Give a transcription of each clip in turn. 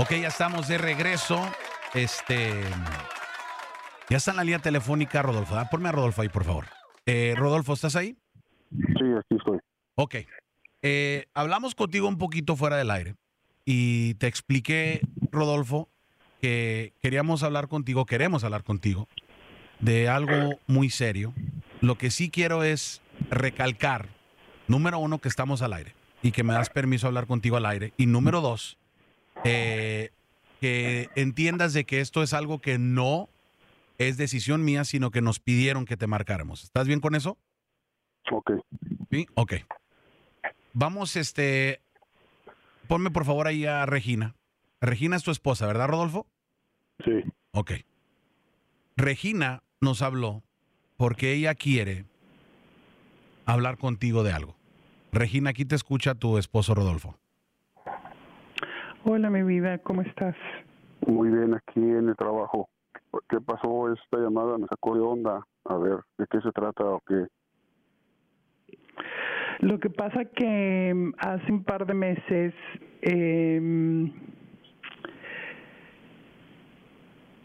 Ok, ya estamos de regreso. Este. Ya está en la línea telefónica Rodolfo. Ah, ponme a Rodolfo ahí, por favor. Eh, Rodolfo, ¿estás ahí? Sí, aquí estoy. Ok. Eh, hablamos contigo un poquito fuera del aire y te expliqué, Rodolfo, que queríamos hablar contigo, queremos hablar contigo de algo muy serio. Lo que sí quiero es recalcar, número uno, que estamos al aire y que me das permiso a hablar contigo al aire. Y número dos, eh, que entiendas de que esto es algo que no es decisión mía, sino que nos pidieron que te marcáramos. ¿Estás bien con eso? Ok. Sí, ok. Vamos, este, ponme por favor ahí a Regina. Regina es tu esposa, ¿verdad, Rodolfo? Sí. Ok. Regina nos habló porque ella quiere hablar contigo de algo. Regina, aquí te escucha tu esposo Rodolfo. Hola, mi vida, ¿cómo estás? Muy bien, aquí en el trabajo. ¿Qué pasó esta llamada? Me sacó de onda. A ver, ¿de qué se trata o qué? Lo que pasa que mm, hace un par de meses eh,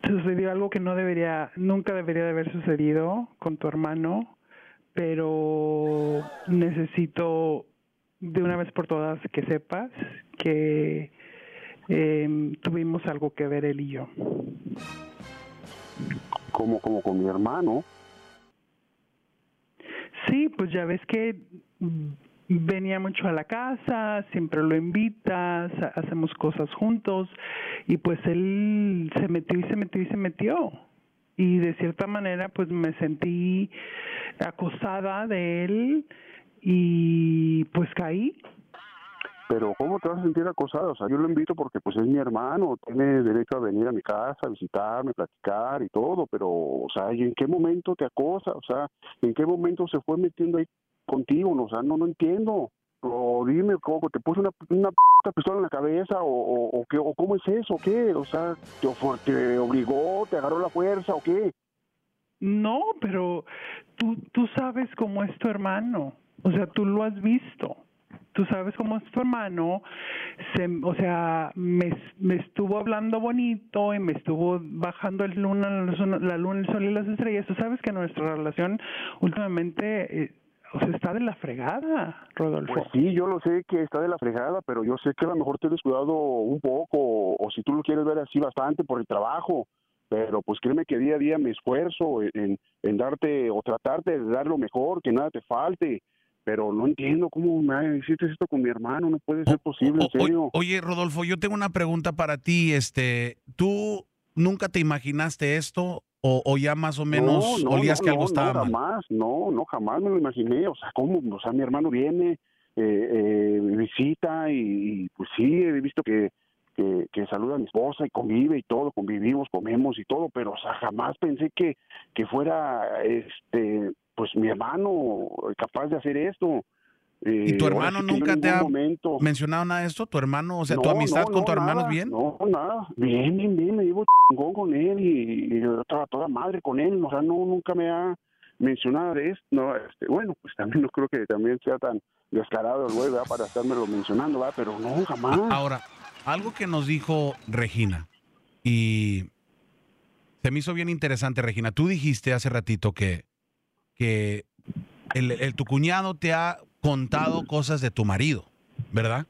sucedió algo que no debería, nunca debería de haber sucedido con tu hermano, pero necesito de una vez por todas que sepas que eh, tuvimos algo que ver él y yo. Como, como con mi hermano. Sí, pues ya ves que venía mucho a la casa, siempre lo invitas, hacemos cosas juntos y pues él se metió y se metió y se metió. Y de cierta manera pues me sentí acosada de él y pues caí. Pero ¿cómo te vas a sentir acosada? O sea, yo lo invito porque pues es mi hermano, tiene derecho a venir a mi casa, a visitarme, platicar y todo, pero, o sea, ¿y en qué momento te acosa? O sea, ¿en qué momento se fue metiendo ahí contigo? O sea, no, no entiendo. O dime, ¿cómo te puso una, una p- pistola en la cabeza? O, o, o qué, ¿O cómo es eso? ¿Qué? O sea, ¿te, ¿te obligó? ¿Te agarró la fuerza? ¿O qué? No, pero tú, tú sabes cómo es tu hermano, o sea, tú lo has visto. Tú sabes cómo es tu hermano, se, o sea, me, estuvo hablando bonito y me estuvo bajando el luna, la luna, el sol y las estrellas. Tú sabes que nuestra relación últimamente eh, o sea, está de la fregada, Rodolfo. Pues sí, yo lo sé que está de la fregada, pero yo sé que a lo mejor te he descuidado un poco, o, si tú lo quieres ver así bastante por el trabajo, pero pues créeme que día a día me esfuerzo en, en darte o tratarte de dar lo mejor, que nada te falte, pero no entiendo cómo me hiciste esto con mi hermano, no puede ser posible, en O- o- serio. oye, Rodolfo, yo tengo una pregunta para ti. Este, ¿tú nunca te imaginaste esto o, o ya más o menos no, no, olías no, que algo estaba no, jamás, no, no, jamás me lo imaginé, o sea, ¿cómo? O sea, mi hermano viene, eh, eh, visita y, y, pues sí, he visto que, que, que saluda a mi esposa y convive y todo, convivimos, comemos y todo, pero o sea, jamás pensé que, que fuera, este, pues mi hermano capaz de hacer esto. ¿Y tu Eh, hermano sí nunca te ha momento- mencionado nada de esto? ¿Tu hermano, o sea, tu amistad no, con tu hermano nada, es bien? No, nada. Bien, bien, bien. Me llevo chingón con él y, y yo estaba toda madre con él. O sea, no, nunca me ha mencionado de esto. No, este, bueno, pues también no creo que también sea tan descarado el güey, ¿verdad? Para estármelo mencionando, ¿verdad? Pero no, jamás. Ahora, algo que nos dijo Regina y se me hizo bien interesante, Regina. Tú dijiste hace ratito que, que el, tu cuñado te ha contado cosas de tu marido, ¿verdad?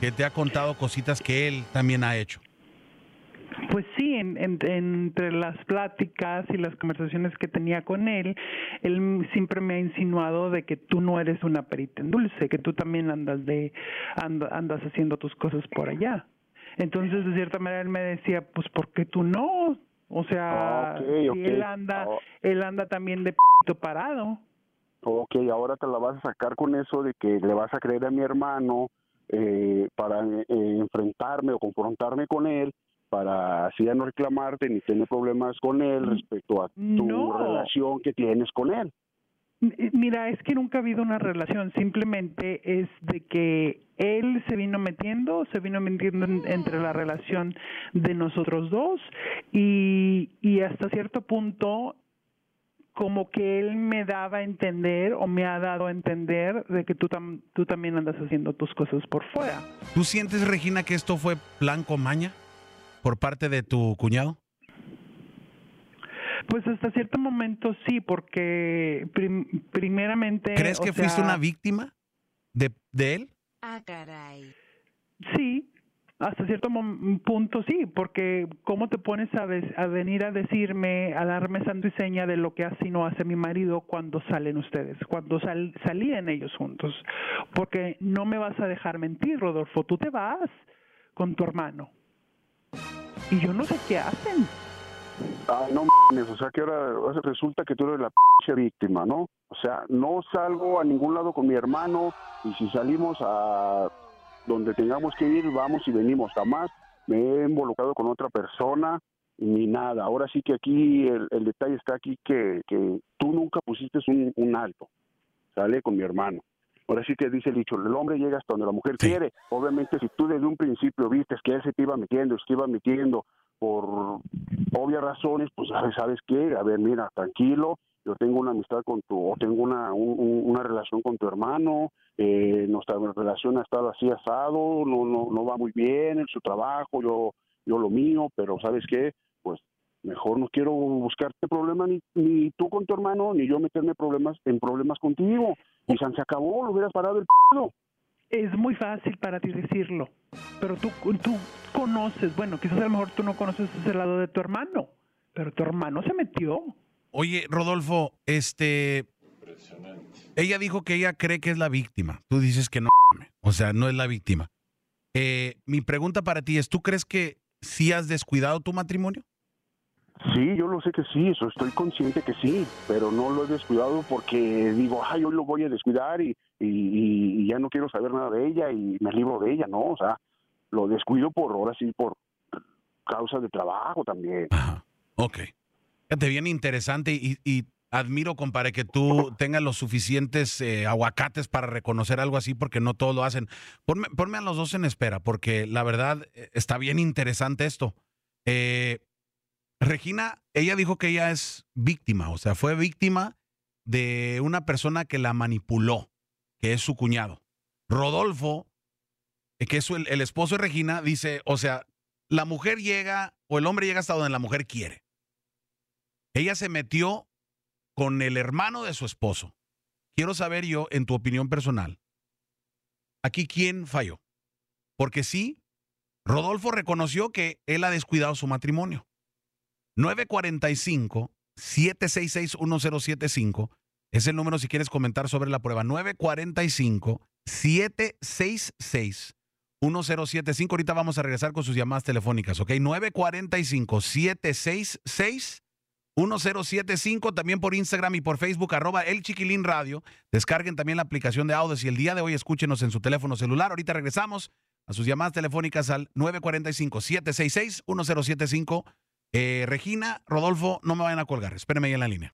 Que te ha contado cositas que él también ha hecho. Pues sí, en- en- entre las pláticas y las conversaciones que tenía con él, él siempre me ha insinuado de que tú no eres una perita en dulce, que tú también andas de and- andas haciendo tus cosas por allá. Entonces, de cierta manera él me decía, pues ¿por qué tú no? O sea, Ah, ok, si ok. él anda Ah. él anda también de p parado. Ok, ahora te la vas a sacar con eso de que le vas a creer a mi hermano eh, para eh, enfrentarme o confrontarme con él, para así ya no reclamarte ni tener problemas con él respecto a tu No. relación que tienes con él. M- Mira, es que nunca ha habido una relación, simplemente es de que él se vino metiendo, se vino metiendo en- entre la relación de nosotros dos y, y hasta cierto punto como que él me daba a entender o me ha dado a entender de que tú, tú también andas haciendo tus cosas por fuera. ¿Tú sientes, Regina, que esto fue plan maña por parte de tu cuñado? Pues hasta cierto momento sí, porque primeramente... ¿Crees que fuiste una víctima de, de él? Ah, caray. Sí, hasta cierto punto sí, porque ¿cómo te pones a, a, venir a decirme, a darme santo y seña de lo que hace y no hace mi marido cuando salen ustedes, cuando sal, salían ellos juntos? Porque no me vas a dejar mentir, Rodolfo, tú te vas con tu hermano. Y yo no sé qué hacen. Ay, no mames, o sea que ahora resulta que tú eres la p víctima, ¿no? O sea, no salgo a ningún lado con mi hermano y si salimos a donde tengamos que ir, vamos y venimos. Jamás me he involucrado con otra persona ni nada. Ahora sí que aquí el, detalle está aquí que, que, tú nunca pusiste un, alto, ¿sale? Con mi hermano. Ahora sí que dice el dicho, el hombre llega hasta donde la mujer quiere. Obviamente si tú desde un principio viste que él se te iba metiendo, se te iba metiendo por obvias razones, pues sabes, ¿sabes qué? A ver, mira, tranquilo, yo tengo una amistad con tu, o tengo una, una relación con tu hermano, eh, nuestra relación ha estado así asado, no, no, no va muy bien en su trabajo, yo, yo lo mío, pero ¿sabes qué? Pues mejor no quiero buscarte problemas ni, ni tú con tu hermano, ni yo meterme problemas en problemas contigo. Y se acabó, lo hubieras parado el p***. Es muy fácil para ti decirlo, pero tú, tú conoces, bueno, quizás a lo mejor tú no conoces ese lado de tu hermano, pero tu hermano se metió. Oye, Rodolfo, este. Ella dijo que ella cree que es la víctima. Tú dices que no. O sea, no es la víctima. Eh, mi pregunta para ti es: ¿tú crees que sí has descuidado tu matrimonio? Sí, yo lo sé que sí, eso estoy consciente que sí, pero no lo he descuidado porque digo, ay, hoy lo voy a descuidar y, y, ya no quiero saber nada de ella y me libro de ella, ¿no? O sea, lo descuido por ahora sí, por causa de trabajo también. Ajá, ok. Fíjate, bien interesante y, admiro, compadre, que tú tengas los suficientes eh, aguacates para reconocer algo así, porque no todos lo hacen. Ponme, a los dos en espera, porque la verdad eh, está bien interesante esto. Eh, Regina, ella dijo que ella es víctima, o sea, fue víctima de una persona que la manipuló, que es su cuñado. Rodolfo, que es el esposo de Regina, dice, o sea, la mujer llega o el hombre llega hasta donde la mujer quiere. Ella se metió con el hermano de su esposo. Quiero saber yo, en tu opinión personal, aquí quién falló. Porque sí, Rodolfo reconoció que él ha descuidado su matrimonio. 945-766-1075 es el número si quieres comentar sobre la prueba. 945-766-1075. Ahorita vamos a regresar con sus llamadas telefónicas, ¿ok? 945-766 1075, también por Instagram y por Facebook, arroba el Chiquilín Radio. Descarguen también la aplicación de audio y el día de hoy escúchenos en su teléfono celular. Ahorita regresamos a sus llamadas telefónicas al 945-766-1075. Eh, Regina, Rodolfo, no me vayan a colgar, espérenme ahí en la línea.